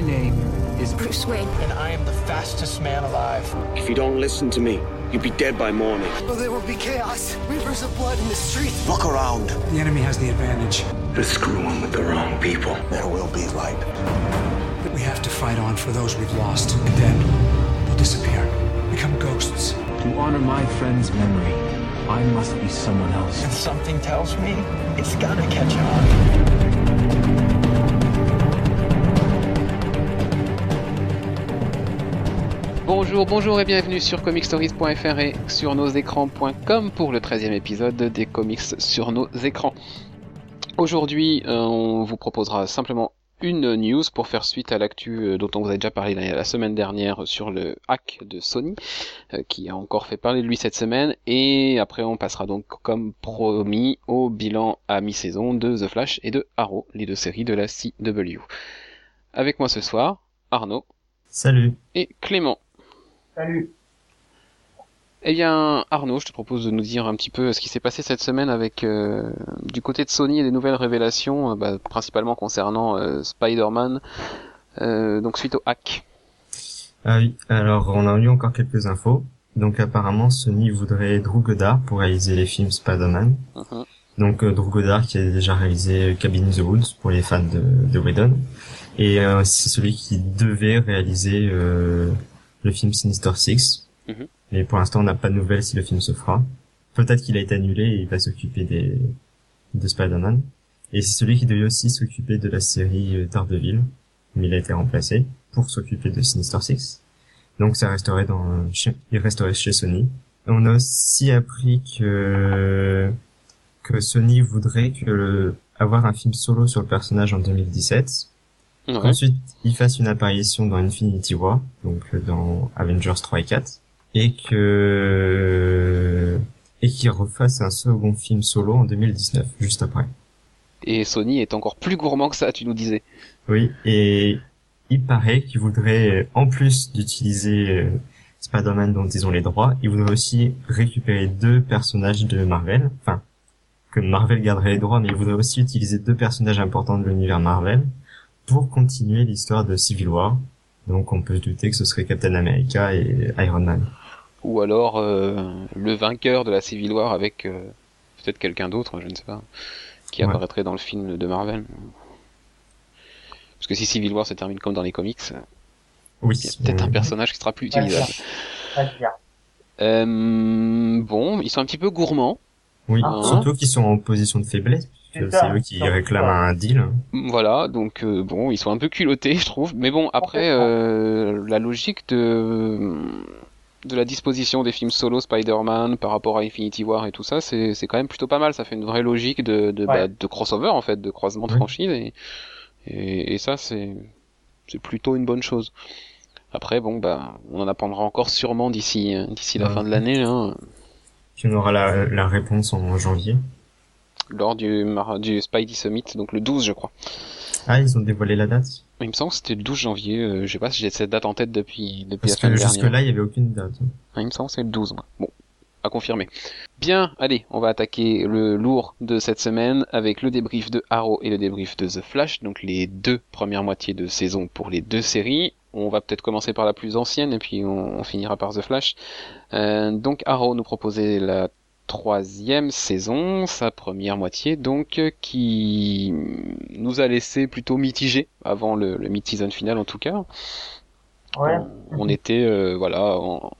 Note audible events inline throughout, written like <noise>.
My name is Bruce Wayne. And I am the fastest man alive. If you don't listen to me, you'll be dead by morning. Oh, there will be chaos. Rivers of blood in the streets. Look around. the enemy has the advantage. They're screwing with the wrong people. There will be light. But we have to fight on for those we've lost, and then they'll disappear, become ghosts. To honor my friend's memory, I must be someone else. And something tells me it's gonna catch on. Bonjour, bonjour et bienvenue sur comicstories.fr et sur nos écrans.com pour le 13e épisode des comics sur nos écrans. Aujourd'hui, euh, on vous proposera simplement une news pour faire suite à l'actu euh, dont on vous a déjà parlé la, semaine dernière sur le hack de Sony, euh, qui a encore fait parler de lui cette semaine, et après on passera donc comme promis au bilan à mi-saison de The Flash et de Arrow, les deux séries de la CW. Avec moi ce soir, Arnaud Salut. et Clément. Salut. Eh bien, Arnaud, je te propose de nous dire un petit peu ce qui s'est passé cette semaine avec euh, du côté de Sony et des nouvelles révélations, euh, bah, principalement concernant euh, Spider-Man, euh, donc suite au hack. Ah oui, alors on a eu encore quelques infos. Donc apparemment Sony voudrait Drew Goddard pour réaliser les films Spider-Man. Mhm. Donc euh, Drew Goddard qui a déjà réalisé Cabin in the Woods pour les fans de, de Whedon. Et euh, c'est celui qui devait réaliser euh, le film Sinister Six. Mhm. Mais pour l'instant on n'a pas de nouvelles si le film se fera. Peut-être qu'il a été annulé et il va s'occuper des de Spider-Man. Et c'est celui qui devait aussi s'occuper de la série euh, Daredevil. Mais il a été remplacé pour s'occuper de Sinister Six. Donc ça resterait dans chez, il resterait chez Sony. On a aussi appris que que Sony voudrait que le- avoir un film solo sur le personnage en 2017. Ouais. Ensuite, il fasse une apparition dans Infinity War, donc euh, dans Avengers 3 et 4, et que et qu'il refasse un second film solo en 2019, juste après. Et Sony est encore plus gourmand que ça, tu nous disais. Oui, et il paraît qu'il voudrait, en plus d'utiliser euh, Spider-Man dont ils ont les droits, il voudrait aussi récupérer deux personnages de Marvel, enfin, que Marvel garderait les droits, mais il voudrait aussi utiliser deux personnages importants de l'univers Marvel pour continuer l'histoire de Civil War. Donc on peut se douter que ce serait Captain America et Iron Man. Ou alors euh, le vainqueur de la Civil War avec euh, peut-être quelqu'un d'autre, je ne sais pas, qui Ouais. apparaîtrait dans le film de Marvel. Parce que si Civil War se termine comme dans les comics, Oui. il y a peut-être un euh, personnage qui sera plus utilisable. Euh, bon, ils sont un petit peu gourmands. Oui, Hein surtout qu'ils sont en position de faiblesse, C'est eux qui réclament un deal. Voilà, donc euh, bon, ils sont un peu culottés, <laughs> je trouve. Mais bon, après, euh, la logique de de la disposition des films solo Spider-Man par rapport à Infinity War et tout ça, c'est c'est quand même plutôt pas mal. Ça fait une vraie logique de de, Ouais. bah, de crossover en fait, de croisement de Oui. franchise et et, et ça c'est c'est plutôt une bonne chose. Après, bon, bah, on en apprendra encore sûrement d'ici euh, d'ici la Ouais. fin de l'année, hein, Puis on aura la, la réponse en janvier. Lors du du Spidey Summit, donc le 12, je crois. Ah, ils ont dévoilé la date Il me semble que c'était le 12 janvier. euh, je sais pas si j'ai cette date en tête depuis depuis Parce la semaine que jusque-là, il y avait aucune date. Ah, il me semble que c'est le 12, moi. Bon, à confirmer. Bien, allez, on va attaquer le lourd de cette semaine avec le débrief de Arrow et le débrief de The Flash, donc les deux premières moitiés de saison pour les deux séries. On va peut-être commencer par la plus ancienne et puis on, on finira par The Flash. Euh, donc Arrow nous proposait la troisième saison, sa première moitié, donc euh, qui nous a laissé plutôt mitigés avant le, le mid-season final en tout cas Ouais. on était euh, voilà en,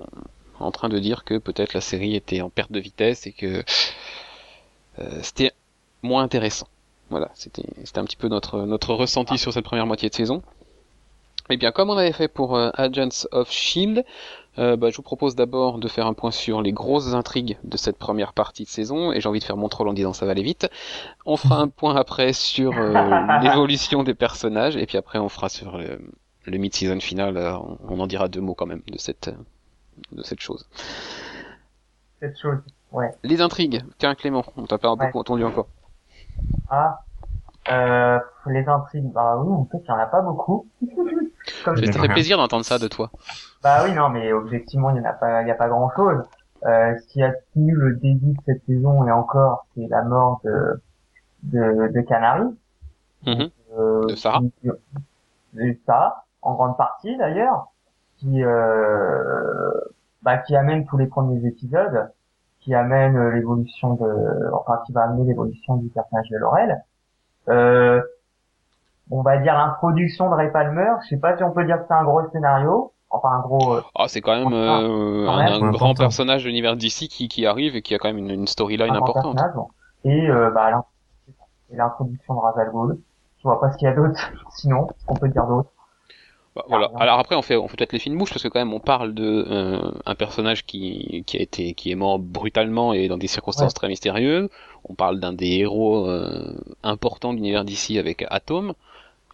en train de dire que peut-être la série était en perte de vitesse et que euh, c'était moins intéressant. Voilà, c'était un petit peu notre notre ressenti sur cette première moitié de saison. Eh bien, comme on avait fait pour euh, Agents of Shield, euh, bah, je vous propose d'abord de faire un point sur les grosses intrigues de cette première partie de saison, et j'ai envie de faire mon troll en disant ça va aller vite. On fera un point après sur euh, <laughs> l'évolution des personnages, et puis après on fera sur le, le mid-season final, euh, on, on en dira deux mots quand même de cette, euh, de cette chose. Cette chose. Ouais. Les intrigues, tiens Clément, on t'a pas Ouais. beaucoup entendu encore. Ah. Euh, les intrigues. Bah oui, en fait, il y en a pas beaucoup. <laughs> Comme Ça fait plaisir d'entendre ça de toi. Bah oui, non, mais objectivement, il y en a pas, il y a pas grand chose. Euh, ce qui a tenu le début de cette saison et encore, c'est la mort de, de, de Canary. Mhm. Euh, De Sarah. De Sarah. en grande partie d'ailleurs, qui euh, bah, qui amène tous les premiers épisodes, qui amène euh, l'évolution de, enfin qui va amener l'évolution du personnage de Laurel. Euh, on va dire l'introduction de Ray Palmer. Je sais pas si on peut dire que c'est un gros scénario. Enfin, un gros. euh, Ah, c'est quand même euh, Quand un, même. un Important. grand personnage de l'univers d'ici qui, qui arrive et qui a quand même une, une storyline importante. bon. Et euh, bah, l'introduction de Razal Ghul. Je vois pas ce qu'il y a d'autre. <laughs> Sinon, ce qu'on peut dire d'autre. Bah, voilà. Alors après, on fait, on fait peut-être les films bouches parce que quand même, on parle de euh, un personnage qui, qui a été, qui est mort brutalement et dans des circonstances Ouais. très mystérieuses. On parle d'un des héros euh, importants de l'univers d'ici avec Atom.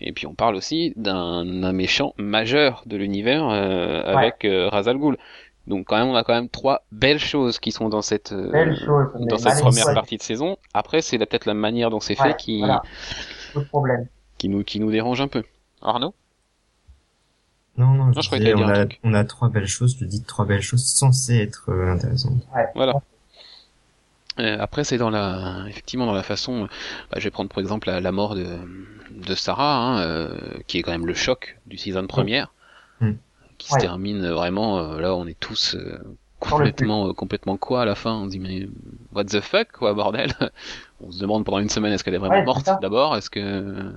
Et puis on parle aussi d'un méchant majeur de l'univers euh, avec euh, Ra's al Ghul. Donc quand même, on a quand même trois belles choses qui sont dans cette euh, chose. dans cette première partie de saison. Après, c'est peut-être la manière dont c'est Ouais, fait qui, voilà. Autre problème. qui nous qui nous dérange un peu. Arnaud? Non, non, je, je croyais disais, que t'allais on, a, on a trois belles choses, je dis trois belles choses censées être euh, intéressantes. Voilà. Euh, après, c'est dans la, effectivement, dans la façon. euh, bah, je vais prendre pour exemple la, la mort de, de Sarah, hein, euh, qui est quand même le choc du season première, Mm. qui Ouais. se termine euh, vraiment. euh, là, on est tous euh, complètement, complètement quoi à la fin. On se dit mais what the fuck, quoi, bordel? <laughs> on se demande pendant une semaine est-ce qu'elle est vraiment Ouais, morte d'abord, est-ce que.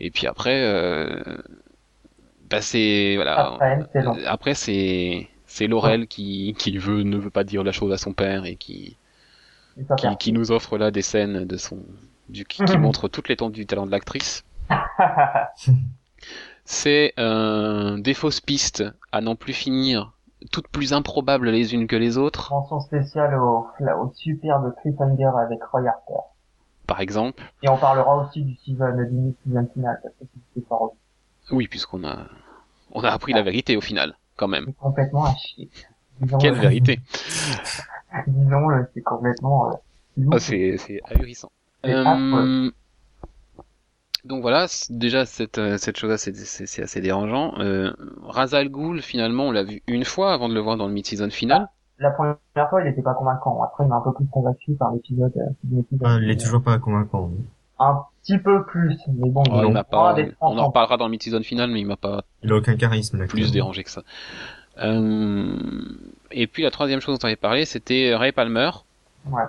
Et puis après, euh, bah c'est voilà. Après, c'est long. Euh, Après, c'est c'est Laurel qui qui veut ne veut pas dire la chose à son père et qui qui, qui nous offre là des scènes de son du qui, qui montre toute l'étendue du talent de l'actrice. <laughs> C'est euh, des fausses pistes à n'en plus finir, toutes plus improbables les unes que les autres, Mention spéciale au, au super de Cliffhanger avec Roy Harper. par exemple. Et on parlera aussi du season, du mid-season final, parce que c'est pas Oui, puisqu'on a on a appris la vérité au final, quand même. complètement à chier. Quelle vérité <laughs> Disons-le, c'est complètement, euh. Ah, C'est c'est ahurissant. C'est Euh, donc voilà, déjà cette euh, cette chose-là c'est c'est c'est assez dérangeant. Euh, Ra's al Ghul finalement on l'a vu une fois avant de le voir dans le mid-season final. La première fois, il était pas convaincant. Après, il m'a un peu plus convaincu par l'épisode, euh, l'épisode. Ah, il est toujours pas convaincant. Un petit peu plus, mais bon, Oh, il m'a pas, on en reparlera dans le mid-season final, mais il m'a pas Il a aucun charisme, là. plus dérangé que ça. Euh, et puis la troisième chose dont on avait parlé, c'était Ray Palmer, Ouais.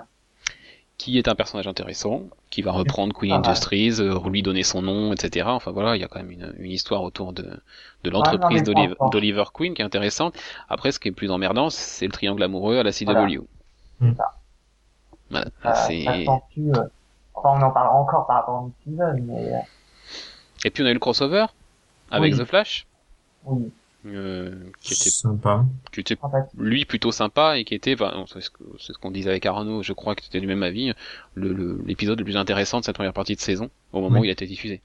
qui est un personnage intéressant, qui va reprendre Queen mal. Industries, euh, lui donner son nom, etc. Enfin voilà, il y a quand même une, une histoire autour de, l'entreprise mais d'Oliver Queen qui est intéressante. Après, ce qui est plus emmerdant, c'est le triangle amoureux à la CW. Voilà. Mm. Euh, Enfin, on en parlera encore par rapport au mid-season, mais euh, Et puis on a eu le crossover avec Oui. The Flash, oui, euh, qui était, Sympa. qui était sympathique. lui plutôt sympa et qui était, enfin, non, c'est ce que- c'est ce qu'on disait avec Arnaud, je crois que c'était du même avis, le- le- l'épisode le, plus intéressant de cette première partie de saison, au moment Oui. où il a été diffusé.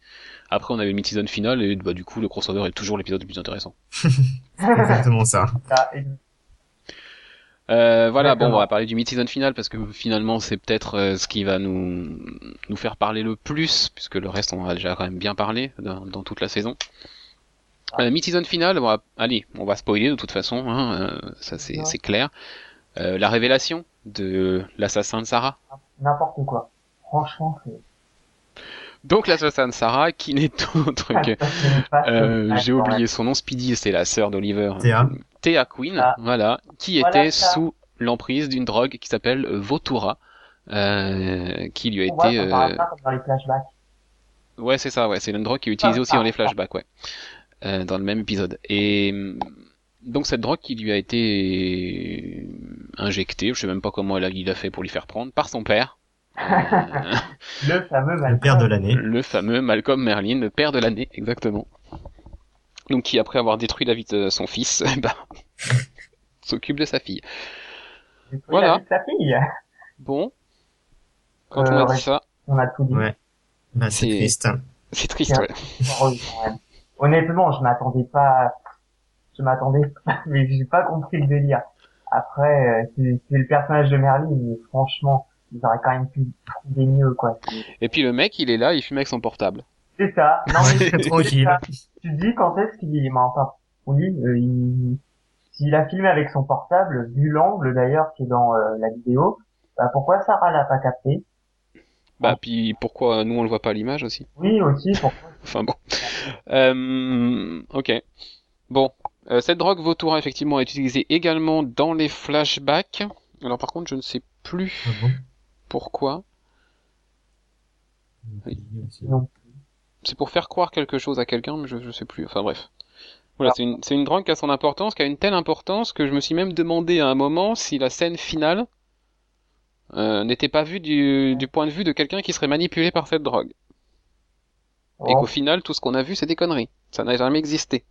Après, on avait le mid-season final et bah, du coup, le crossover est toujours l'épisode le plus intéressant. <laughs> <laughs> Exactement ça. Euh, voilà, bon, on va parler du mid-season final parce que finalement, c'est peut-être euh, ce qui va nous nous faire parler le plus, puisque le reste, on en a déjà quand même bien parlé dans, dans toute la saison. Euh, mid-season final, on va, allez, on va spoiler de toute façon, hein, euh, ça c'est Ouais. c'est clair. Euh, la révélation de l'assassin de Sarah. n'importe quoi. Franchement, c'est... Donc l'assassin de Sarah, qui n'est autre que... <laughs> Euh, J'ai oublié son nom, Speedy, c'est la sœur d'Oliver. Théa. Théa Queen, Ah. voilà, qui Voilà était ça. sous l'emprise d'une drogue qui s'appelle Votura, euh, qui lui a On voit, été... euh, comme dans les flashbacks. Ouais, c'est ça, ouais, c'est une drogue qui est utilisée Ah, aussi dans ah, les flashbacks, ouais, euh, dans le même épisode. Et hum, donc cette drogue qui lui a été injectée, je sais même pas comment elle a, il a fait pour lui faire prendre, par son père. Euh, <laughs> Le fameux Le père de l'année. le fameux Malcolm Merlin, le père de l'année, exactement. Donc qui, après avoir détruit la vie de son fils, bah, <laughs> s'occupe de sa fille. Voilà. Avec sa fille. Bon, quand Euh, on a ouais. dit ça, On a tout dit. Ouais. Bah, c'est C'est- triste. c'est triste, ouais. Honnêtement, je m'attendais pas, je m'attendais <laughs> pas, mais j'ai pas compris le délire. Après, euh, c'est c'est le personnage de Merlin, mais franchement, ils auraient quand même pu trouver mieux, quoi. Et puis le mec, il est là, il fume avec son portable. C'est ça. Non, mais c'est- Tranquille. ça. Tu te dis quand est-ce qu'il est, mais enfin, oui, euh, il, s'il a filmé avec son portable, vu l'angle d'ailleurs qui est dans euh, la vidéo, bah pourquoi Sarah l'a pas capté? Bah, puis pourquoi nous on le voit pas à l'image aussi? Oui, aussi, pourquoi enfin bon. Euh, ok. Bon, euh, cette drogue Vautoura effectivement est utilisée également dans les flashbacks. Alors par contre, je ne sais plus Ah bon? pourquoi. C'est pour faire croire quelque chose à quelqu'un, mais je, je sais plus. Enfin bref. Voilà, c'est une, c'est une drogue qui a son importance, qui a une telle importance que je me suis même demandé à un moment si la scène finale euh, n'était pas vue du, du point de vue de quelqu'un qui serait manipulé par cette drogue. Et Oh, qu'au final, tout ce qu'on a vu, c'est des conneries. Ça n'a jamais existé. tu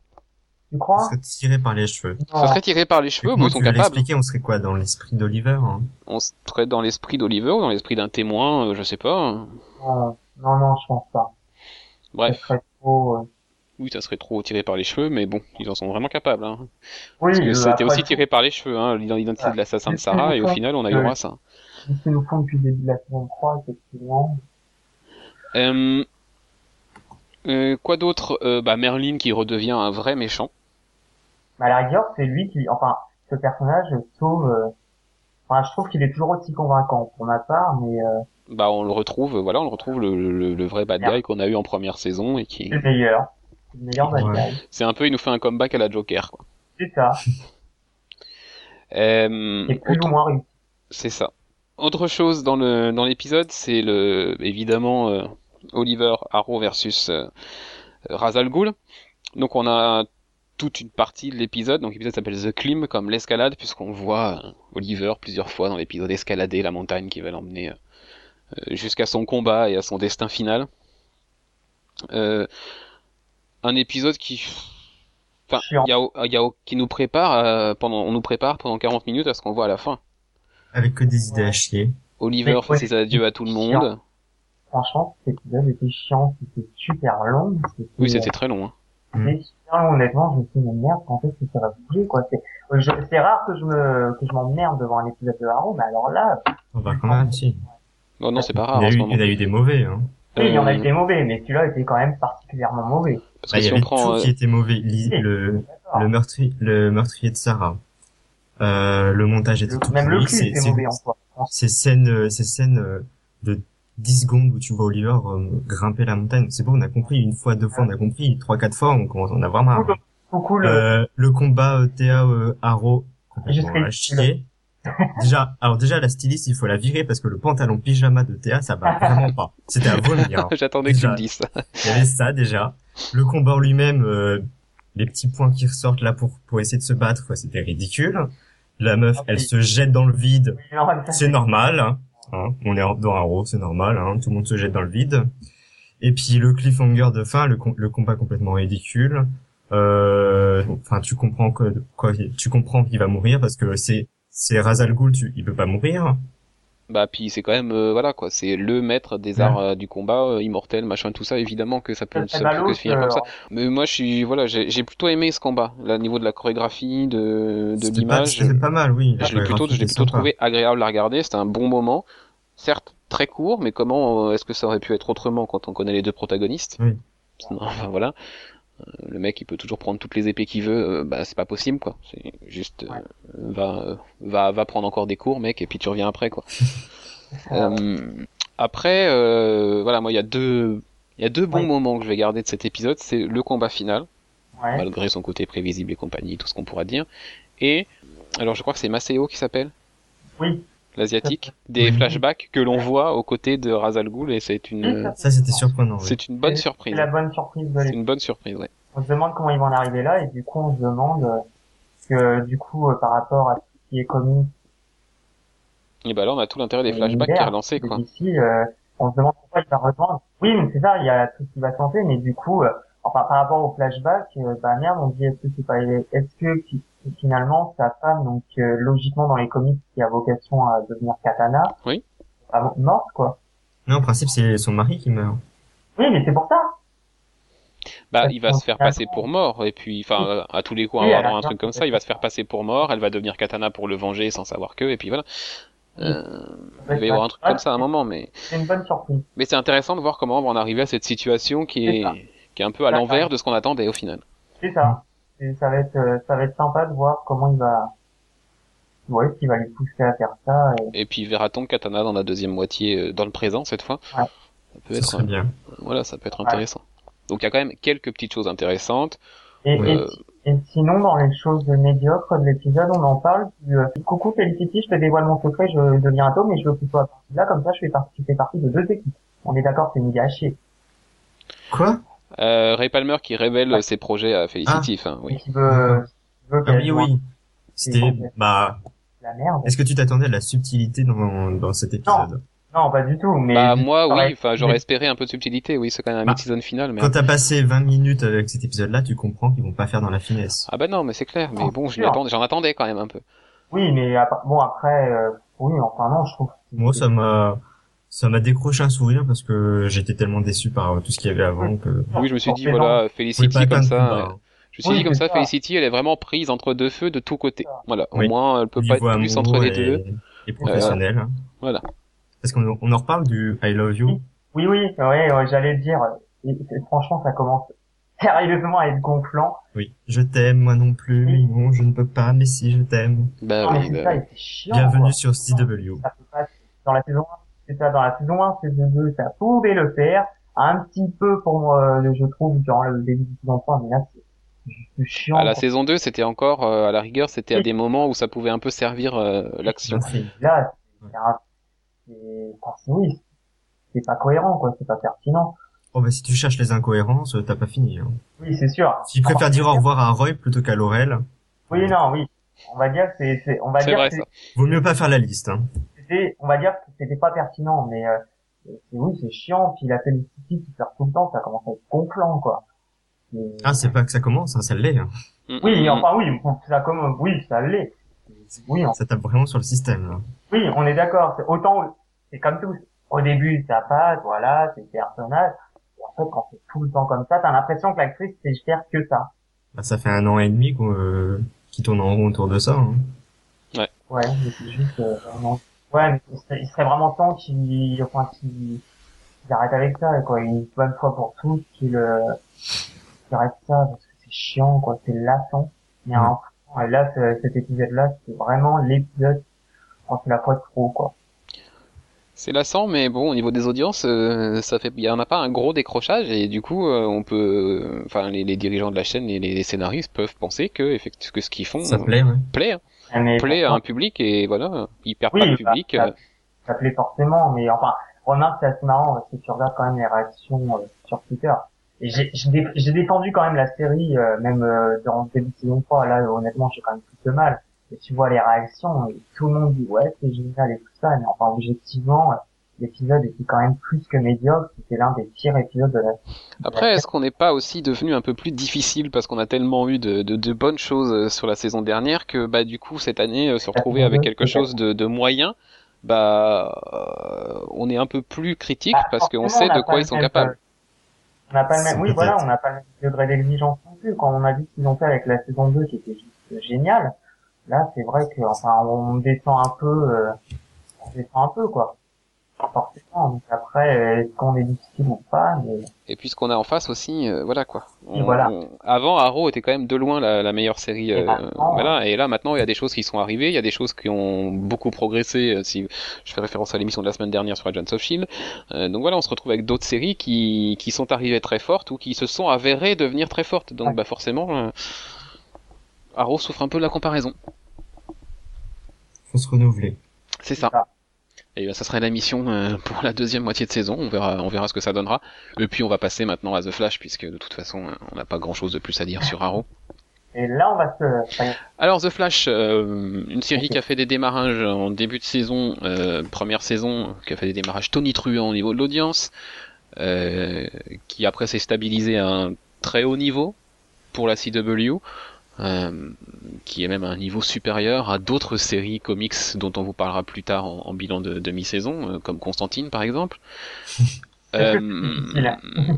On crois serait tiré par les cheveux. Non. Ça serait tiré par les cheveux, ils sont capables. l'expliquer On serait quoi dans l'esprit d'Oliver hein On serait dans l'esprit d'Oliver ou dans l'esprit d'un témoin, euh, je sais pas. non, non, non, je pense pas. Bref, serait trop. euh, oui, ça serait trop tiré par les cheveux, mais bon, ils en sont vraiment capables. Hein. Oui, Parce que euh, c'était aussi tiré par les cheveux, hein, l'identité de l'assassin de Sarah, et au final, on a eu droit à ça. C'est ce qu'ils nous font depuis le début de la saison 3, effectivement? Euh, euh, quoi d'autre? Euh, Bah Merlin qui redevient un vrai méchant. Mais à la rigueur, c'est lui qui, enfin, ce personnage sauve. euh, Enfin, je trouve qu'il est toujours aussi convaincant pour ma part, mais euh, Bah on le retrouve, voilà, on le retrouve le, le, le vrai bad guy qu'on a eu en première saison et qui, c'est le meilleur. Le meilleur bad Ouais. guy. c'est un peu, il nous fait un comeback à la Joker. Quoi. C'est ça. Euh, Et plus autre- ou moins réussi. C'est ça. Autre chose dans le dans l'épisode, c'est le évidemment euh, Oliver Harrow versus euh, Ra's al Ghul. Donc on a toute une partie de l'épisode. Donc l'épisode s'appelle The Climb comme l'escalade puisqu'on voit euh, Oliver plusieurs fois dans l'épisode escalader la montagne qui va l'emmener euh, jusqu'à son combat et à son destin final. Euh, un épisode qui Enfin, y a, y a, qui nous prépare euh, pendant, on nous prépare pendant 40 minutes à ce qu'on voit à la fin. Avec que des idées à chier. Oliver fait ouais, ses adieux à tout le monde. Franchement, cet épisode était chiant, c'était super long. Oui, c'était très long. Hein. c'était super long, honnêtement, je me suis dit, mais merde, quand est-ce que ça va bouger, quoi? C'est, euh, rare que je me, que je m'emmerde devant un épisode de Arrow, mais alors là, On va quand même, si. Oh non, c'est pas Il rare y, en a ce eu, moment. il y en a eu des mauvais, hein. oui, il y en a Euh, eu des mauvais, mais celui-là était quand même particulièrement mauvais. Parce Bah, que il y si on avait prend, tout euh, qui était mauvais. Le, le meurtrier, le meurtrier de Sarah. Euh, le montage était Le- tout même le cul était mauvais en soi. Ces scènes, euh, ces scènes euh, de 10 secondes où tu vois Oliver euh, grimper la montagne. C'est bon, on a compris une fois, deux fois, on a compris. Trois, quatre fois, on commence à en avoir marre. Beaucoup le, Euh, le combat euh, Théa euh, Arrow, Juste complètement chier. déjà, alors déjà la styliste, il faut la virer parce que le pantalon pyjama de Théa, ça va vraiment pas. C'était à <laughs> vomir. J'attendais que tu me dises ça. Il y avait ça déjà. Le combat en lui-même, euh, les petits points qui ressortent là pour pour essayer de se battre, quoi, c'était ridicule. La meuf, Ah, elle se jette dans le vide, c'est normal. Hein. On est dans un row, c'est normal. Hein. Tout le monde se jette dans le vide. Et puis le cliffhanger de fin, le, com- le combat complètement ridicule. Euh, Enfin, tu comprends que quoi, tu comprends qu'il va mourir parce que c'est c'est Ra's al Ghul, tu, il peut pas mourir. Bah puis c'est quand même euh, voilà quoi, c'est le maître des arts euh, du combat, euh, immortel, machin, tout ça. Évidemment que ça peut, ça peut que ballot, se finir comme ça. Mais moi je suis voilà, j'ai j'ai plutôt aimé ce combat. Là, au niveau de la chorégraphie, de de l'image, c'était pas mal, oui. Je l'ai plutôt, je l'ai plutôt trouvé agréable à regarder. C'était un bon moment, certes très court, mais comment euh, est-ce que ça aurait pu être autrement quand on connaît les deux protagonistes? Oui. Non, <laughs> enfin, voilà. Euh, Le mec, il peut toujours prendre toutes les épées qu'il veut. euh, bah, c'est pas possible, quoi. C'est juste, euh, Ouais. va, euh, va, va prendre encore des cours, mec, et puis tu reviens après, quoi. <laughs> Euh, après, euh, voilà, moi, il y a deux, il y a deux bons Ouais. moments que je vais garder de cet épisode. C'est le combat final, ouais. malgré son côté prévisible et compagnie, tout ce qu'on pourra dire. Et, alors, je crois que c'est Maseo qui s'appelle, Oui. L'asiatique, des Oui. flashbacks que l'on voit aux côtés de Ra's al Ghul, et c'est une, Ça, c'était surprenant. oui. c'est une bonne surprise. C'est la bonne surprise de C'est une bonne surprise, ouais. On se demande comment ils vont en arriver là, et du coup, on se demande euh, que, du coup, euh, par rapport à ce qui est commis Et bah là, on a tout l'intérêt des flashbacks qui est relancé, quoi. Ici, euh, on se demande pourquoi il va rejoindre. Oui, mais c'est ça, il y a tout qui va se lancer, mais du coup, euh, enfin, par rapport au flashback, euh, bah merde, on se dit, est-ce que c'est pas, est-ce que fi- finalement, sa femme, donc, euh, logiquement, dans les comics, qui a vocation à devenir Katana, Oui. va morte, quoi. Non, en principe, c'est son mari qui meurt. Oui, mais c'est pour ça. Bah, Parce il va se faire passer pour mort, et puis, enfin, à tous les coups, Oui, avoir un truc comme ça, il va se faire passer pour mort, elle va devenir katana pour le venger sans savoir que, et puis voilà. Euh, il va y avoir un truc comme ça à un moment, mais, C'est une bonne surprise. mais c'est intéressant de voir comment on va en arriver à cette situation qui est, qui est un peu à l'envers de ce qu'on attendait au final. C'est ça. Et ça va être, euh, ça va être sympa de voir comment il va, ouais, ce qui va lui pousser à faire ça. Et... Et puis verra-t-on katana dans la deuxième moitié, euh, dans le présent cette fois. Ouais. Ça peut être, serait bien. voilà, ça peut être Ouais. intéressant. Donc il y a quand même quelques petites choses intéressantes. Et, Euh, et, et sinon, dans les choses médiocres de l'épisode, on en parle du euh, Coucou Felicity, je te dévoile mon secret, je deviens un tome, mais je veux que tu sois là, comme ça je fais partie, tu fais partie de deux équipes. On est d'accord, c'est une à chier. Quoi? Euh, Ray Palmer qui révèle Ouais. ses projets à Felicity, enfin, Et oui. qui veut, qui veut Ah qu'elle oui, oui. C'était, bah, la merde. est-ce que tu t'attendais à la subtilité dans, dans cet épisode Non, pas du tout, mais... Bah moi oui, enfin j'aurais espéré un peu de subtilité, oui, c'est quand même un Bah, mid-season final, mais Quand t'as passé 20 minutes avec cet épisode-là, tu comprends qu'ils vont pas faire dans la finesse. ah bah non, mais c'est clair, mais Non, bon, c'est je m'y sûr. attendais, j'en attendais quand même un peu. Oui, mais bon, après, euh, oui, enfin non, je trouve... Moi, ça m'a, ça m'a décroché un sourire parce que j'étais tellement déçu par euh, tout ce qu'il y avait avant que Oui, je me suis dit voilà, Felicity comme ça. euh. Je me suis Oui, dit comme ça, ça. Felicity, elle est vraiment prise entre deux feux de tous côtés. Voilà, au Oui. moins elle peut pas être plus entre les deux. et professionnel. hein. Voilà. Parce qu'on on en reparle du I love you? Oui, oui, oui, ouais, j'allais le dire. Et, franchement, ça commence sérieusement à être gonflant. Oui. Je t'aime, moi non plus. Oui. Bon, je ne peux pas, mais si je t'aime. Bah mais oui, bah. Bienvenue quoi. sur CW. Dans la saison 1, c'est ça, dans la saison 1, saison 2, ça pouvait le faire. Un petit peu pour moi, je trouve, durant le début de saison 3, mais là, c'est juste chiant. à la quoi. saison 2, c'était encore euh, à la rigueur, c'était à des moments où ça pouvait un peu servir euh, l'action. Là, c'est un- enfin, oui, c'est pas cohérent, quoi, c'est pas pertinent. Oh, bah, si tu cherches les incohérences, t'as pas fini. Hein. Oui, c'est sûr. S'il préfère dire au revoir à Roy plutôt qu'à Laurel, Oui, non, oui. On va dire que c'est, c'est, on va C'est dire vrai que ça. vaut mieux pas faire la liste. Hein. On va dire que c'était pas pertinent, mais euh, c'est- oui, c'est chiant. Puis la Felicity qui perd tout le temps, ça commence à être gonflant, quoi. Et- Ah, c'est pas que ça commence, hein, ça l'est. Hein. Mm, oui, mm, enfin oui, ça comme, oui, ça l'est. Oui, en- Ça tape vraiment sur le système. Là. oui, on est d'accord. C'est Autant, c'est comme tout. Au début, ça passe, voilà, c'est le personnage. Et en fait, quand c'est tout le temps comme ça, t'as l'impression que l'actrice sait faire que ça. Bah, ça fait un an et demi qu'on, euh, qui tourne en rond autour de ça. Hein. Ouais, mais c'est juste euh, vraiment. Ouais, mais il serait, il serait vraiment temps qu'il, enfin, qu'il arrête avec ça, quoi. Une bonne fois pour toutes, qu'il euh, qu'il arrête ça parce que c'est chiant, quoi. C'est lassant. Un et là, ce- cet épisode-là, c'est vraiment l'épisode quand c'est la fois de trop, quoi. C'est lassant, mais bon, au niveau des audiences, euh, ça fait, il y en a pas un gros décrochage et du coup, euh, on peut, enfin, les, les dirigeants de la chaîne et les scénaristes peuvent penser que, effectivement, que ce qu'ils font Ça euh, plaît, ouais. plaît, hein. Mais plaît à un public et voilà, perdent Oui, pas le bah, public. ça- euh, ça plaît forcément, mais enfin, remarque, c'est assez marrant, parce que tu regardes quand même les réactions euh, sur Twitter. Et j'ai j'ai dé- j'ai défendu quand même la série, euh, même euh, durant le début de saison 3, là, honnêtement, j'ai quand même plus de mal. Et tu vois les réactions, et tout le monde dit, ouais, c'est génial et tout ça, mais enfin, objectivement, euh, l'épisode était quand même plus que médiocre, c'était l'un des pires épisodes de la Après, est-ce qu'on n'est pas aussi devenu un peu plus difficile parce qu'on a tellement eu de, de, de bonnes choses euh, sur la saison dernière que bah du coup cette année euh, se retrouver avec quelque chose de, de moyen, bah euh, on est un peu plus critique Bah, parce qu'on sait de quoi ils sont capables. euh, On n'a pas le même, oui, voilà, on n'a pas le même degré d'exigence non plus. Quand on a vu ce qu'ils ont fait avec la saison 2 qui était juste génial, là, c'est vrai que, enfin, on descend un peu, euh, on descend un peu, quoi. Forcément. Donc après, euh, est-ce qu'on est difficile ou pas, mais Et puis ce qu'on a en face aussi, euh, voilà quoi. Et voilà. on- avant Arrow était quand même de loin la, la meilleure série. Et euh, maintenant, voilà. Et là maintenant il y a des choses qui sont arrivées, il y a des choses qui ont beaucoup progressé. Si je fais référence à l'émission de la semaine dernière sur Agents of Shield. Euh, donc voilà, on se retrouve avec d'autres séries qui qui sont arrivées très fortes ou qui se sont avérées devenir très fortes. Donc Ouais. bah forcément, euh, Arrow souffre un peu de la comparaison. Faut se renouveler. C'est ça. ça. Et ben, ça serait la mission euh, <laughs> pour la deuxième moitié de saison. On verra, on verra ce que ça donnera. Et puis on va passer maintenant à The Flash puisque de toute façon on n'a pas grand chose de plus à dire sur Arrow. et là, on va se, Alors The Flash, euh, une série qui a fait des démarrages en début de saison, euh, première saison, qui a fait des démarrages tonitruants au niveau de l'audience, euh, qui après s'est stabilisé à un très haut niveau pour la CW, euh, qui est même à un niveau supérieur à d'autres séries comics dont on vous parlera plus tard en, en bilan de, de mi-saison, euh, comme Constantine par exemple. <laughs> Euh, <laughs>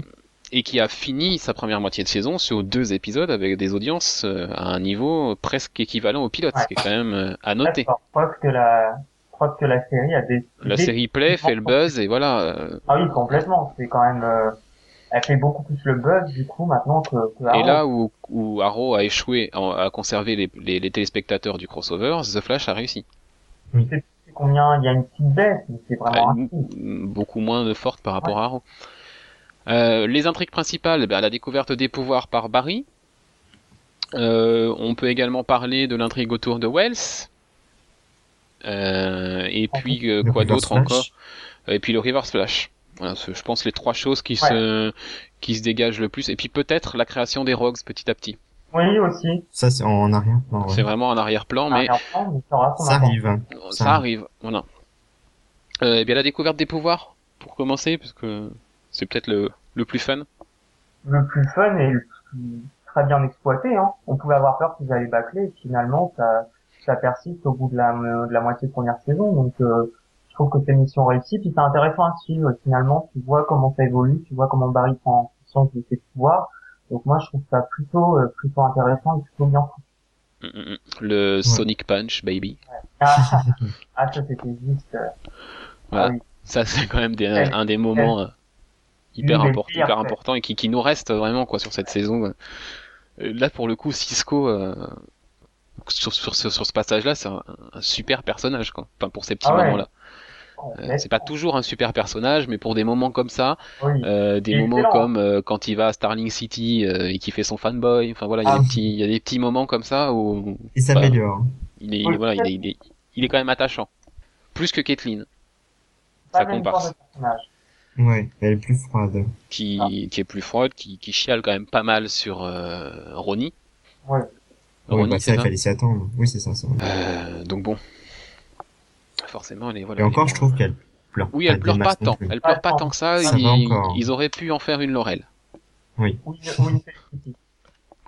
et qui a fini sa première moitié de saison sur deux épisodes avec des audiences à un niveau presque équivalent au pilote, ce qui est quand même à noter. Preuve que la, preuve que la série a des, La série plaît, fait le buzz et voilà. Ah oui, complètement. C'est quand même, euh, elle fait beaucoup plus le buzz, du coup, maintenant que, que Et Arrow. là où, où Arrow a échoué à conserver les, les, les téléspectateurs du crossover, The Flash a réussi. C'est combien, il y a une petite baisse, mais c'est vraiment un signe. beaucoup moins de forte par rapport à Arrow. Euh, les intrigues principales, bah, la découverte des pouvoirs par Barry. Euh, on peut également parler de l'intrigue autour de Wells. Euh, et puis euh, quoi d'autre encore? Et puis le Reverse Flash. Voilà, ce- je pense les trois choses qui se qui se dégagent le plus. Et puis peut-être la création des Rogues petit à petit. Oui, aussi. Ça, c'est en arrière. Ouais. C'est vraiment en arrière-plan, mais mais ça arrive. hein. ça, Ça arrive. Voilà. Euh, et bien la découverte des pouvoirs pour commencer, parce que c'est peut-être le le plus fun. Le plus fun et le plus très bien exploité. Hein. On pouvait avoir peur qu'ils allaient bâcler et finalement ça, ça persiste au bout de la, de la moitié de première saison. Donc euh, trouve que c'est une mission réussie. Puis c'est intéressant à suivre. Finalement, tu vois comment ça évolue, tu vois comment Barry prend conscience de ses pouvoirs. Donc moi je trouve ça plutôt euh, plutôt intéressant et plutôt bien foutu. Mm, mm, mm. Le Sonic Punch, baby. Ah, <laughs> ah ça c'était juste. euh, Voilà. ah oui. Ça, c'est quand même des, un des moments euh, hyper, import- pires, hyper ouais. importants et qui, qui nous reste vraiment quoi sur cette saison. Là, pour le coup, Cisco, euh, sur, sur, ce passage-là, c'est un, un super personnage. Quoi. Enfin, pour ces petits Ah ouais. moments-là. Euh, c'est pas toujours un super personnage, mais pour des moments comme ça, Oui. euh, des moments excellent. comme euh, quand il va à Starling City euh, et qu'il fait son fanboy. Enfin voilà, il y a Ah des oui. petits, il y a des petits moments comme ça où Il s'améliore. il est, Oui. voilà, il est, il est, il est quand même attachant. Plus que Caitlyn, ça comparse. Ouais, elle est plus froide. qui, Ah. qui est plus froide, qui, qui chiale quand même pas mal sur euh, Ronnie. Ouais. Oui, Ronnie, bah, c'est ça, il fallait s'y attendre. Oui, c'est ça, ça. Euh, donc bon, forcément, elle est voilà. Et encore, je trouve qu'elle pleure Oui, pas elle pleure pas tant. plus. Elle pleure pas tant que ça. Ça ils, ils auraient pu en faire une Laurel. Oui, oui, Felicity.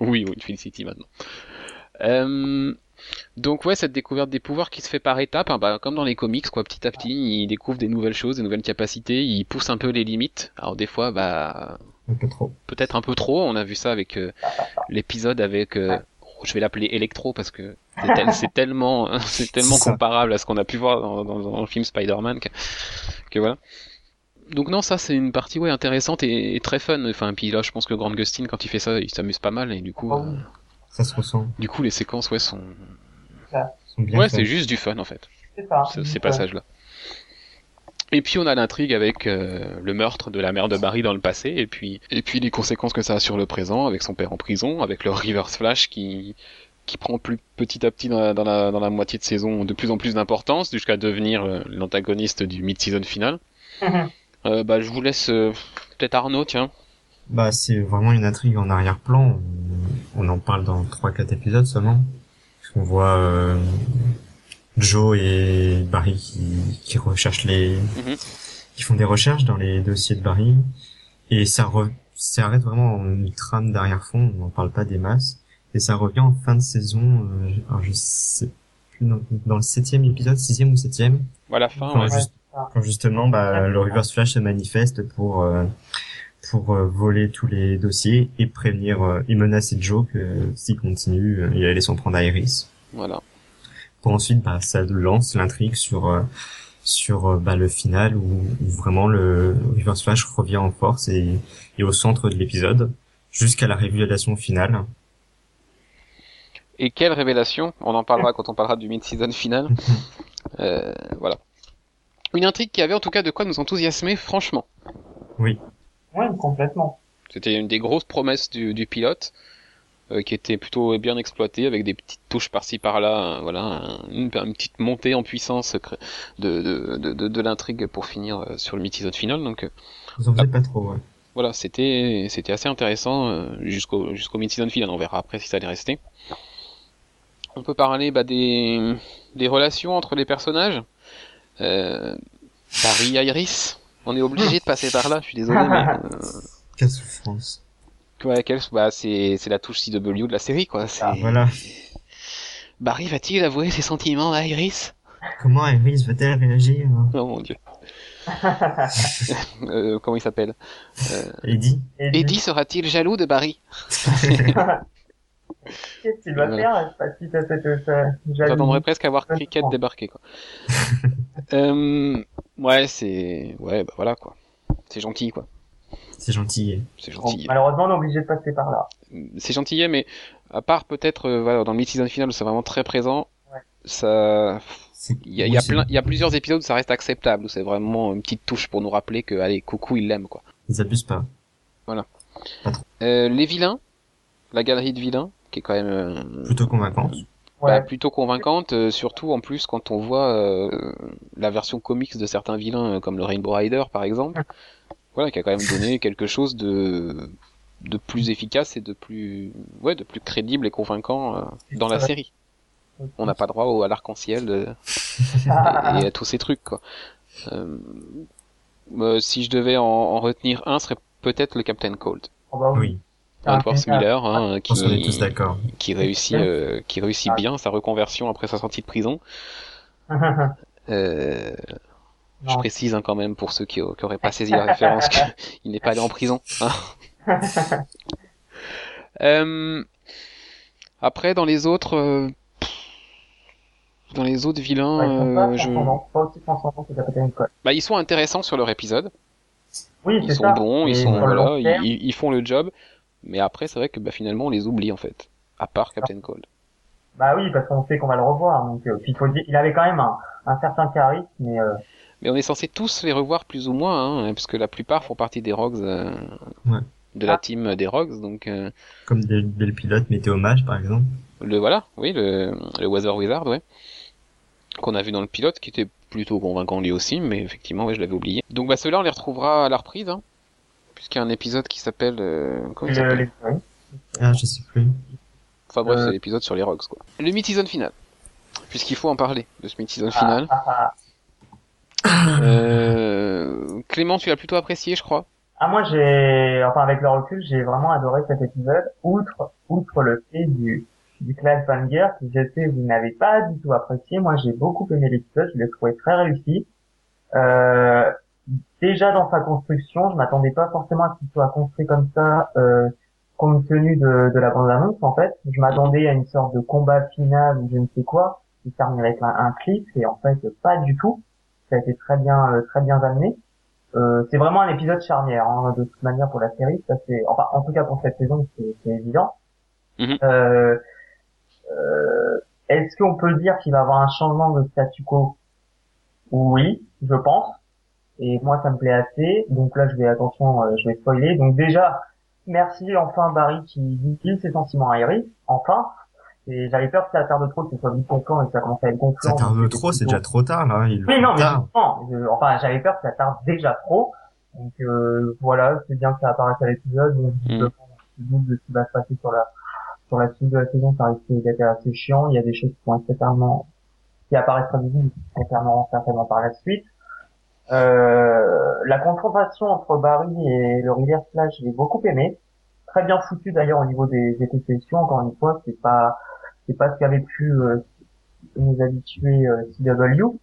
Oui, oui, Felicity maintenant. Euh, donc ouais, cette découverte des pouvoirs qui se fait par étapes, hein, bah, comme dans les comics, quoi, petit à petit, il découvre des nouvelles choses, des nouvelles capacités, il pousse un peu les limites. Alors des fois, bah, Un peu trop. peut-être un peu trop. On a vu ça avec euh, l'épisode avec, euh, je vais l'appeler Electro parce que c'est tel- <laughs> c'est tellement, <laughs> c'est tellement C'est comparable à ce qu'on a pu voir dans, dans- dans le film Spider-Man que, que voilà. Donc non, ça c'est une partie ouais intéressante et, et très fun. Enfin, puis là, je pense que Grant Gustin quand il fait ça, il s'amuse pas mal et du coup, oui. euh, Ça se ressent. du coup, les séquences ouais sont, bien ouais, c'est juste du fun en fait C'est ça. ce- ces Donc, passages-là. Et puis on a l'intrigue avec euh, le meurtre de la mère de Barry dans le passé, et puis et puis les conséquences que ça a sur le présent, avec son père en prison, avec le Reverse Flash qui qui prend plus petit à petit dans la, dans la, dans la moitié de saison de plus en plus d'importance, jusqu'à devenir euh, l'antagoniste du mid-season final. euh, Euh, bah je vous laisse euh, peut-être Arnaud, tiens. Bah, c'est vraiment une intrigue en arrière-plan. On, en parle dans 3-4 épisodes seulement. On voit euh, Joe et Barry qui, qui recherchent les, Mhm. qui font des recherches dans les dossiers de Barry. Et ça, re, ça arrête vraiment en une trame d'arrière-fond. On n'en parle pas des masses. Et ça revient en fin de saison. euh, alors je sais plus dans, dans le septième épisode, sixième ou septième. Voilà, fin. Quand, ouais. juste- quand justement bah, le Reverse Flash se manifeste pour euh, pour euh, voler tous les dossiers et prévenir euh, et menacer Joe que euh, s'il continue euh, il allait s'en prendre à Iris Voilà. Pour ensuite bah, ça lance l'intrigue sur euh, sur euh, bah, le final où, où vraiment le Reverse Flash revient en force et, et au centre de l'épisode jusqu'à la révélation finale Et quelle révélation? On en parlera <laughs> quand on parlera du mid-season final. Euh, voilà. Une intrigue qui avait en tout cas de quoi nous enthousiasmer, franchement. Oui, complètement. C'était une des grosses promesses du, du pilote, euh, qui était plutôt bien exploitée avec des petites touches par-ci par-là, voilà, un- une, une petite montée en puissance de, de, de, de, de l'intrigue pour finir euh, sur le mid-season final. Donc euh, vous en faites pas trop ouais. voilà, c'était c'était assez intéressant jusqu'au jusqu'au mid-season final. On verra après si ça allait rester. On peut parler bah, des des relations entre les personnages. Euh, Barry Iris. On est obligé de passer par là. Je suis désolé, mais euh, <laughs> quelle souffrance Ouais, quelle- bah, c'est, c'est la touche CW de la série, quoi. C'est... Ah, voilà Barry va-t-il avouer ses sentiments à Iris? Comment Iris va-t-elle réagir hein? Oh mon dieu. <laughs> Euh, comment il s'appelle? Eddie Et Eddie sera-t-il jaloux de Barry? <laughs> Qu'est-ce qu'il va Voilà. faire euh, suite à cette euh, jalousie J'attendrais presque à voir Cricket débarquer, quoi. <laughs> euh, ouais, c'est... Ouais, bah voilà, quoi. C'est gentil, quoi. C'est gentil C'est Bon, gentil. malheureusement, on est obligé de passer par là. C'est gentillet, mais à part peut-être euh, voilà, dans le mid-season final où c'est vraiment très présent, Ouais. ça... Il y a, oui, il y a c'est- plein, il y a plusieurs épisodes où ça reste acceptable, où c'est vraiment une petite touche pour nous rappeler que, allez, coucou, il l'aime, quoi. ils abusent pas Voilà. Pas trop. Euh, les vilains, la galerie de vilains, qui est quand même euh, Plutôt convaincante. bah, Ouais. plutôt convaincante, euh, surtout en plus quand on voit euh, la version comics de certains vilains, comme le Rainbow Rider par exemple, voilà, qui a quand même donné quelque chose de de plus efficace et de plus ouais de plus crédible et convaincant euh, dans la série. On n'a pas droit au, à l'arc-en-ciel euh, Ah, et à tous ces trucs quoi. Euh, euh, si je devais en, en retenir un, serait peut-être le Captain Cold. oh bah oui. Ah, Edward c'est- Miller, hein, tous qui, d'accord. qui réussit, euh, qui réussit Ah. bien sa reconversion après sa sortie de prison. Euh, je précise hein, quand même pour ceux qui, qui auraient pas saisi la référence qu'il <laughs> n'est pas allé en prison. hein. <laughs> Euh, après, dans les autres, euh, dans les autres vilains, Ouais, ils sont pas euh, je... pas aussi transcendants que Captain Cold. bah, ils sont intéressants sur leur épisode. Oui, Ils sont ça. bons, ils sont voilà, ils, ils font le job. Mais après, c'est vrai que bah, finalement, on les oublie en fait. À part Captain Cold. Bah oui, parce qu'on sait qu'on va le revoir. Donc, euh, puis il faut dire, il avait quand même un, un certain charisme, mais euh, Mais on est censé tous les revoir plus ou moins, hein, parce que la plupart font partie des Rogues, euh, Ouais. de la Ah. team des Rogues, donc euh, Comme dès, dès le pilote, Météo Mage, par exemple. le voilà, oui, le, le Weather Wizard, ouais, qu'on a vu dans le pilote, qui était plutôt convaincant lui aussi, mais effectivement, ouais, je l'avais oublié. Donc bah ceux-là, on les retrouvera à la reprise, hein, puisqu'il y a un épisode qui s'appelle, euh, comment il le- s'appelle les séries. Ah, je sais plus. Enfin bref, Euh. c'est l'épisode sur les Rogues, quoi. Le mid-season final, puisqu'il faut en parler de ce mid-season Ah, final. ah, ah. Euh, Clément, tu l'as plutôt apprécié, je crois. Ah, moi, j'ai, enfin, avec le recul, j'ai vraiment adoré cet épisode, outre, outre le fait du, du Clan Fanger, que je sais, vous n'avez pas du tout apprécié. Moi, j'ai beaucoup aimé l'épisode, je l'ai trouvé très réussi. Euh, déjà dans sa construction, je m'attendais pas forcément à ce qu'il soit construit comme ça, euh, compte tenu de, de la bande-annonce, en fait. Je m'attendais à une sorte de combat final je ne sais quoi, qui terminerait avec un, un clip, et en fait, pas du tout. Ça a été très bien, euh, très bien amené. Euh, c'est vraiment un épisode charnière hein, de toute manière pour la série. Ça c'est, enfin en tout cas pour cette saison, c'est évident. Euh, euh, Est-ce qu'on peut dire qu'il va y avoir un changement de statu quo? Oui, je pense. Et moi, ça me plaît assez. Donc là, je vais attention, euh, je vais spoiler. Donc déjà, merci enfin Barry qui dit ses sentiments à Iris. Enfin. Et j'avais peur que ça tarde trop, que ce soit vite gonflant et que ça commence à être gonflant. Ça tarde trop, c'est déjà trop tard, là. Il oui, non, mais je- enfin, j'avais peur que ça tarde déjà trop. Donc euh, voilà, c'est bien que ça apparaisse à l'épisode. Donc Mm. je doute de ce qui va se passer sur la sur la suite de la saison, ça risque d'être assez chiant. Il y a des choses qui vont être certainement qui apparaissent très vite, qui certainement certainement par la suite. Euh, la confrontation entre Barry et le Reverse Flash, j'ai beaucoup aimé. Très bien foutu d'ailleurs au niveau des spéciaux. Encore une fois, c'est pas c'est pas ce qu'avait pu euh, nous habituer euh, CW.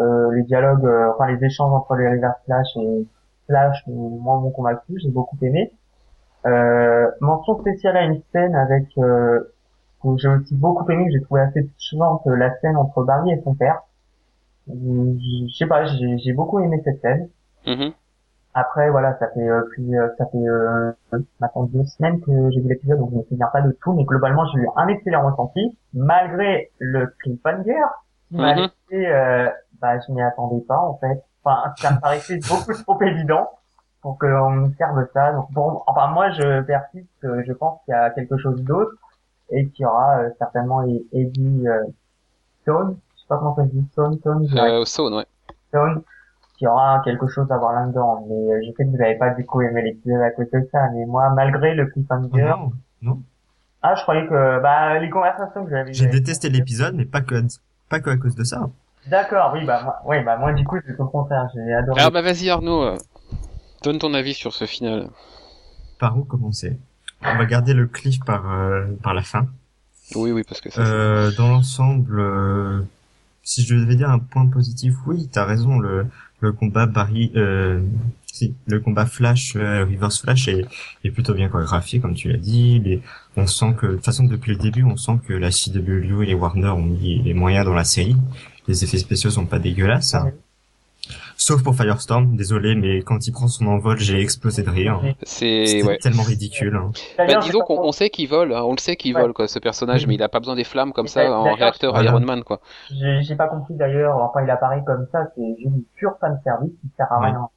Euh, les dialogues, euh, enfin les échanges entre les Reverse Flash et Flash, moi m'ont convaincu, j'ai beaucoup aimé. Euh, mention spéciale à une scène avec euh, que j'ai aussi beaucoup aimé, que j'ai trouvé assez touchante, la scène entre Barry et son père. Euh, Je sais pas, j'ai j'ai beaucoup aimé cette scène. Mhm. Après, voilà, ça fait euh, plus, euh, ça fait euh, maintenant deux semaines que j'ai vu l'épisode, donc je me souviens pas de tout, mais globalement, j'ai eu un excellent ressenti, malgré le cliffhanger, qui m'a Mhm. laissé, euh, bah, je m'y attendais pas, en fait. Enfin, ça me paraissait <laughs> beaucoup trop évident pour qu'on me serve ça. Donc, bon, enfin, moi, je persiste, euh, je pense qu'il y a quelque chose d'autre, et qu'il y aura euh, certainement Eddie euh, Stone, je sais pas comment ça se dit, Stone, Stone, Euh, Saune, ouais. Stone, qui aura quelque chose à voir là-dedans. Mais euh, je sais que vous n'avez pas du coup aimé l'épisode à cause de ça. Mais moi, malgré le cliffhanger, Non, non. ah, je croyais que bah les conversations que j'avais. J'ai détesté l'épisode, mais pas que, pas que à cause de ça. D'accord, oui, bah moi, oui, bah moi du coup c'est au contraire, j'ai adoré. Alors bah vas-y Arnaud, euh, donne ton avis sur ce final. Par où commencer? On va garder le cliff par, euh, par la fin. Oui, oui, parce que ça. Euh, dans l'ensemble, euh, si je devais dire un point positif, oui, t'as raison, le, le combat Barry, euh, le combat Flash, euh, Reverse Flash est, plutôt bien chorégraphié, comme tu l'as dit. Les, on sent que, de toute façon, depuis le début, on sent que la CW et les Warner ont mis les moyens dans la série. Les effets spéciaux sont pas dégueulasses. hein. Sauf pour Firestorm, désolé, mais quand il prend son envol, j'ai explosé de rire. C'est ouais. tellement ridicule. hein. Bah, D'ailleurs, disons qu'on sait qu'il vole, hein, on le sait qu'il Ouais. vole quoi, ce personnage, Mhm. mais il a pas besoin des flammes comme ça en réacteur voilà. Iron Man quoi. J'ai pas compris d'ailleurs, enfin il apparaît comme ça, c'est juste du pur fan service qui sert à Ouais. rien.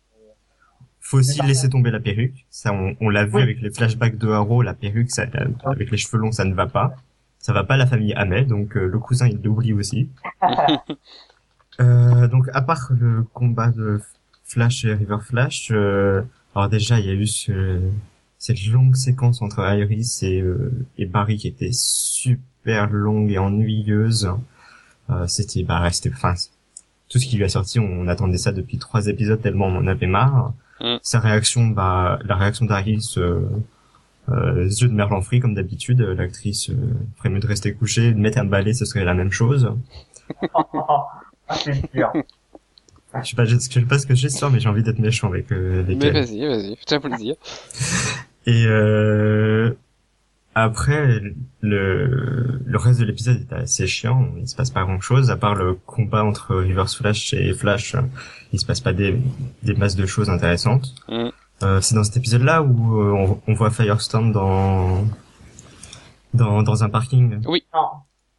faut aussi laisser tomber la perruque. Ça, on, on l'a vu Oui. avec les flashbacks de Haro, la perruque, ça, euh, avec les cheveux longs, ça ne va pas. Ça va pas à la famille Hamel, donc euh, le cousin il l'oublie aussi. <laughs> <laughs> Euh, donc à part le combat de Flash et River Flash, euh, alors déjà il y a eu ce, cette longue séquence entre Iris et, euh, et Barry qui était super longue et ennuyeuse. Euh, c'était bah resté, enfin tout ce qui lui a sorti, on, attendait ça depuis trois épisodes tellement on en avait marre. Mm. Sa réaction, bah la réaction d'Iris. Euh, euh, yeux de Merlan Free comme d'habitude, l'actrice euh, ferait mieux de rester couchée, de mettre un balai, ce serait la même chose. <laughs> ah, c'est dur. <laughs> Je sais pas, je sais pas ce que j'ai soir, mais j'ai envie d'être méchant avec, euh, avec Mais elle. vas-y, vas-y, fais-toi plaisir. <laughs> Et euh, après, le, le reste de l'épisode était assez chiant. Il se passe pas grand-chose, à part le combat entre Reverse Flash et Flash. Il se passe pas des, des masses de choses intéressantes. Mm. Euh, c'est dans cet épisode-là où euh, on, on voit Firestorm dans dans dans un parking. Non.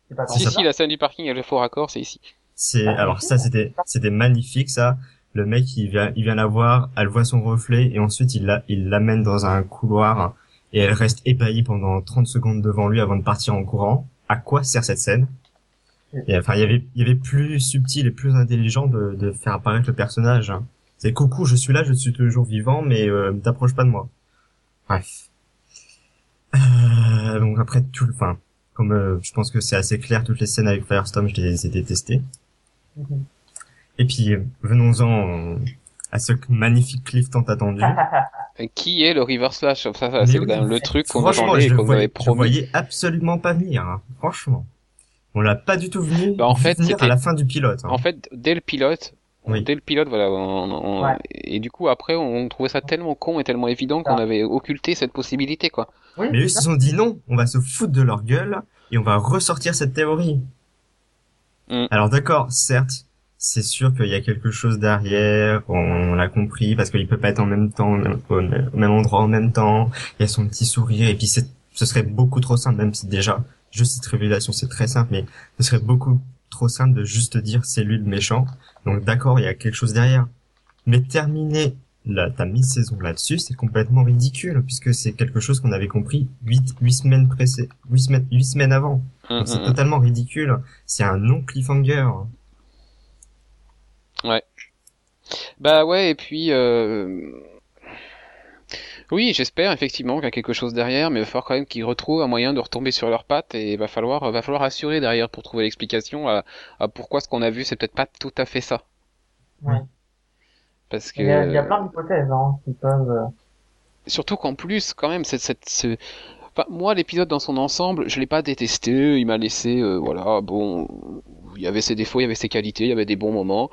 C'est pas Si, si, la scène du parking avec le faux raccord, c'est ici. C'est alors ça c'était c'était magnifique ça. Le mec il vient il vient la voir, elle voit son reflet et ensuite il la il l'amène dans un couloir et elle reste ébahie pendant 30 secondes devant lui avant de partir en courant. À quoi sert cette scène? Et, Enfin il y avait il y avait plus subtil et plus intelligent de, de faire apparaître le personnage. C'est coucou je suis là je suis toujours vivant mais euh, t'approches pas de moi. Bref. Euh, donc après tout le enfin comme euh, je pense que c'est assez clair toutes les scènes avec Firestorm je les ai détestées. Et puis, venons-en à ce magnifique cliff tant attendu. Euh, Qui est le River Slash? Ça, c'est oui, quand même le truc qu'on Franchement, attendait et le qu'on nous voyais, avait je promis. voyais absolument pas venir, hein. franchement. On l'a pas du tout venu, Bah, en vu fait, c'était- à la fin du pilote. hein. En fait, dès le pilote, Oui. dès le pilote, voilà, on- on- Ouais. et du coup après, on trouvait ça tellement con et tellement évident qu'on Ah. avait occulté cette possibilité, quoi. Oui, Mais eux, ils se sont dit non, on va se foutre de leur gueule et on va ressortir cette théorie. Mm. Alors d'accord, certes, c'est sûr qu'il y a quelque chose derrière, on, l'a compris, parce qu'il peut pas être en même temps, au même, endroit en même temps, il y a son petit sourire, et puis ce serait beaucoup trop simple, même si déjà, juste cette révélation c'est très simple, mais ce serait beaucoup trop simple de juste dire c'est lui le méchant. Donc d'accord, il y a quelque chose derrière. Mais terminer la, ta mi-saison là-dessus, c'est complètement ridicule, puisque c'est quelque chose qu'on avait compris huit, huit semaines pressé, huit semaines, huit semaines avant. Donc c'est hum, hum. totalement ridicule. C'est un non cliffhanger. Bah ouais, et puis euh... oui, j'espère effectivement qu'il y a quelque chose derrière, mais il va falloir quand même qu'ils retrouvent un moyen de retomber sur leurs pattes et il va falloir, va falloir assurer derrière pour trouver l'explication à, à pourquoi ce qu'on a vu c'est peut-être pas tout à fait ça. Ouais. Parce que Il y a, il y a plein d'hypothèses hein, qui peuvent. euh, surtout qu'en plus quand même cette, cette ce... enfin, moi l'épisode dans son ensemble je l'ai pas détesté il m'a laissé euh, voilà bon il y avait ses défauts il y avait ses qualités il y avait des bons moments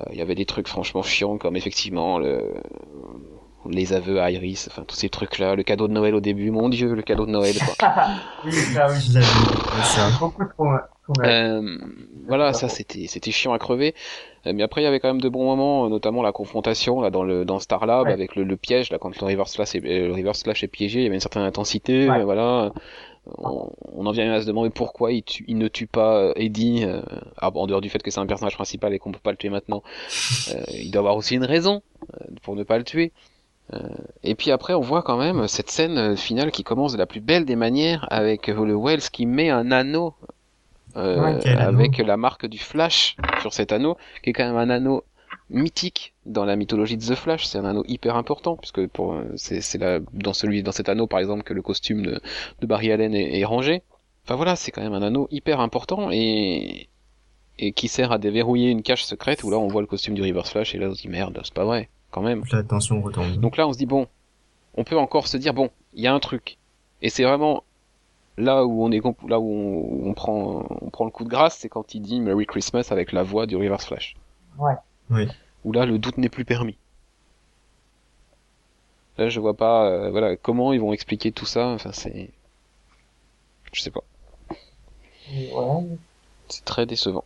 Euh, il y avait des trucs franchement chiants comme effectivement le les aveux à Iris enfin tous ces trucs là le cadeau de Noël au début mon dieu le cadeau de Noël quoi <laughs> oui, ça, oui. Je l'avais. Beaucoup trop. Euh, voilà, ça c'était c'était chiant à crever. Euh, Mais après il y avait quand même de bons moments, euh, notamment la confrontation là dans le dans Star Lab Ouais. avec le, le piège là quand le reverse slash est, le reverse slash est piégé, il y avait une certaine intensité, Ouais. voilà. On, on en vient à se demander pourquoi il, tue- il ne tue pas Eddie, euh, ah, en dehors du fait que c'est un personnage principal et qu'on peut pas le tuer maintenant. <laughs> Euh, il doit avoir aussi une raison pour ne pas le tuer. Et puis après, on voit quand même cette scène finale qui commence de la plus belle des manières avec le Wells qui met un anneau euh, Ouais, avec la marque du Flash sur cet anneau, qui est quand même un anneau mythique dans la mythologie de The Flash. C'est un anneau hyper important puisque pour euh, c'est c'est là dans celui dans cet anneau par exemple que le costume de, de Barry Allen est, est rangé. Enfin voilà, c'est quand même un anneau hyper important et et qui sert à déverrouiller une cache secrète où là on voit le costume du Reverse Flash et là on se dit merde, c'est pas vrai quand même. La tension retombe. Donc là, on se dit bon, on peut encore se dire bon, il y a un truc. Et c'est vraiment là où on est là où on, où on prend on prend le coup de grâce, c'est quand il dit Merry Christmas avec la voix du Reverse Flash. Ouais. Oui. Où là, le doute n'est plus permis. Là, je vois pas, euh, voilà, comment ils vont expliquer tout ça. Enfin, c'est, je sais pas, Ouais. c'est très décevant.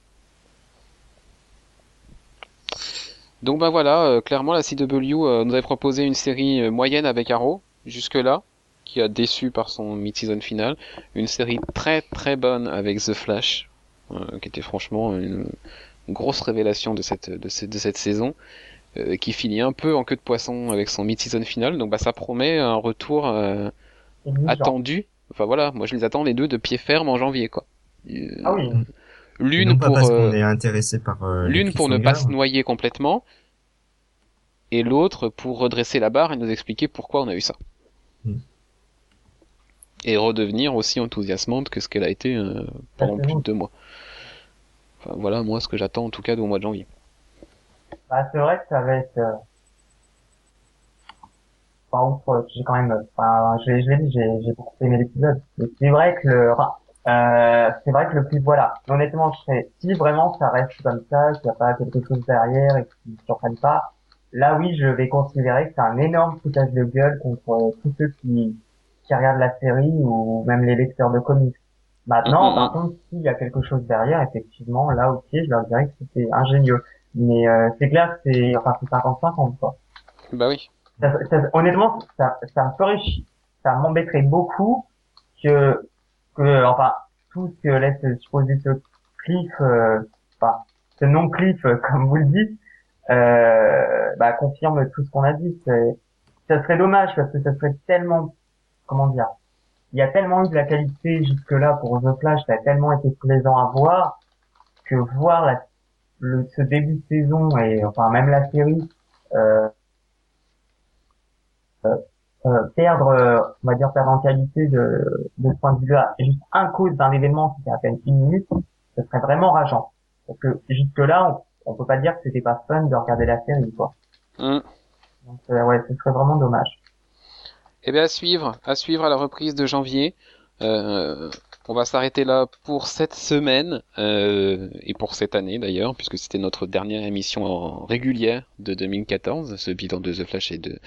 Donc bah voilà, euh, clairement la CW euh, nous avait proposé une série euh, moyenne avec Arrow jusque-là, qui a déçu par son mid-season final, une série très très bonne avec The Flash, euh, qui était franchement une, grosse révélation de cette de cette, de cette saison, euh, qui finit un peu en queue de poisson avec son mid-season final. Donc bah ça promet un retour euh, attendu. Enfin voilà, moi je les attends les deux de pied ferme en janvier quoi. Euh, Ah oui. L'une pour euh, est par euh, l'une pour ne pas se noyer complètement et l'autre pour redresser la barre et nous expliquer pourquoi on a eu ça. Et redevenir aussi enthousiasmante que ce qu'elle a été euh, pendant plus de deux mois. Enfin, voilà moi ce que j'attends en tout cas au mois de janvier. Bah, c'est vrai que ça va être, euh... Enfin, ouf, euh, j'ai quand même, enfin, je, l'ai- je l'ai dit, j'ai, j'ai beaucoup aimé l'épisode. Mais c'est vrai que le, euh, c'est vrai que le plus, voilà. Honnêtement, je serais, si vraiment ça reste comme ça, qu'il n'y a pas quelque chose derrière et qu'ils ne surprennent pas, là oui, je vais considérer que c'est un énorme foutage de gueule contre euh, tous ceux qui, qui regardent la série ou même les lecteurs de comics. Maintenant, Mhm, par contre, s'il y a quelque chose derrière, effectivement, là aussi, je leur dirais que c'était ingénieux. Mais euh, c'est clair c'est enfin c'est 55 ans quoi. Bah oui. Ça, ça- honnêtement, ça, ça me ferait chier. Ça m'embêterait beaucoup que que enfin tout ce que laisse supposer ce cliff, euh, enfin ce non cliff euh, <laughs> comme vous le dites, euh, bah confirme tout ce qu'on a dit. Ça serait dommage parce que ça serait tellement comment dire. Il y a tellement eu de la qualité jusque là pour The Flash, ça a tellement été plaisant à voir que voir la le, ce début de saison et enfin même la série euh, euh, euh, perdre, on va dire perdre en qualité de, de ce point de vue-là, juste un cause d'un événement qui fait à peine une minute, ce serait vraiment rageant. Parce que jusque-là, on, on peut pas dire que c'était pas fun de regarder la série, quoi. Hmm. Donc euh, ouais, ce serait vraiment dommage. Eh bien, à suivre, à suivre à la reprise de janvier. Euh, on va s'arrêter là pour cette semaine euh, et pour cette année d'ailleurs, puisque c'était notre dernière émission en régulière de 2014, ce bilan de The Flash et de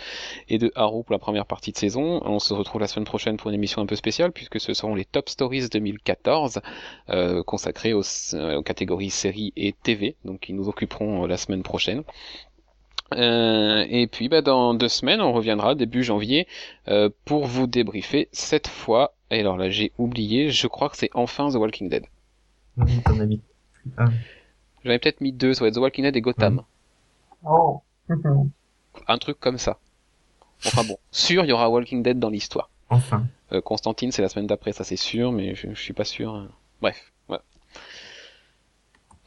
et de Arrow pour la première partie de saison. On se retrouve la semaine prochaine pour une émission un peu spéciale, puisque ce seront les Top Stories 2014 euh, consacrés aux, aux catégories séries et TV, donc qui nous occuperont euh, la semaine prochaine. Euh, et puis bah, dans deux semaines, on reviendra début janvier euh, pour vous débriefer cette fois. Et alors là, j'ai oublié, je crois que c'est enfin The Walking Dead. Oui, t'en as mis un. J'avais peut-être mis deux, ça va être The Walking Dead et Gotham. Oh. <laughs> Un truc comme ça. Enfin bon, sûr, il y aura Walking Dead dans l'histoire. Enfin. Euh, Constantine, c'est la semaine d'après, ça c'est sûr, mais je, je suis pas sûr. hein. Bref.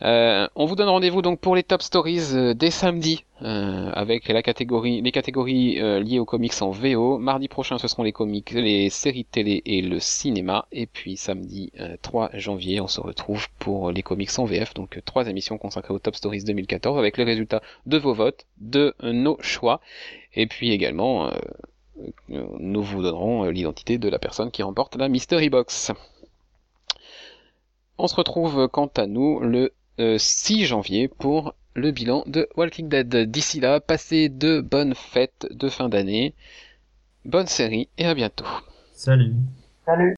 Euh, on vous donne rendez-vous donc pour les top stories euh, dès samedi euh, avec la catégorie, les catégories euh, liées aux comics en VO. Mardi prochain, ce seront les comics, les séries télé et le cinéma. Et puis samedi euh, 3 janvier, on se retrouve pour les comics en VF. Donc trois émissions consacrées aux top stories 2014 avec les résultats de vos votes, de nos choix, et puis également nous vous donnerons l'identité de la personne qui remporte la Mystery Box. On se retrouve quant à nous le 6 janvier pour le bilan de Walking Dead. D'ici là, passez de bonnes fêtes de fin d'année, bonne série et à bientôt. Salut. Salut.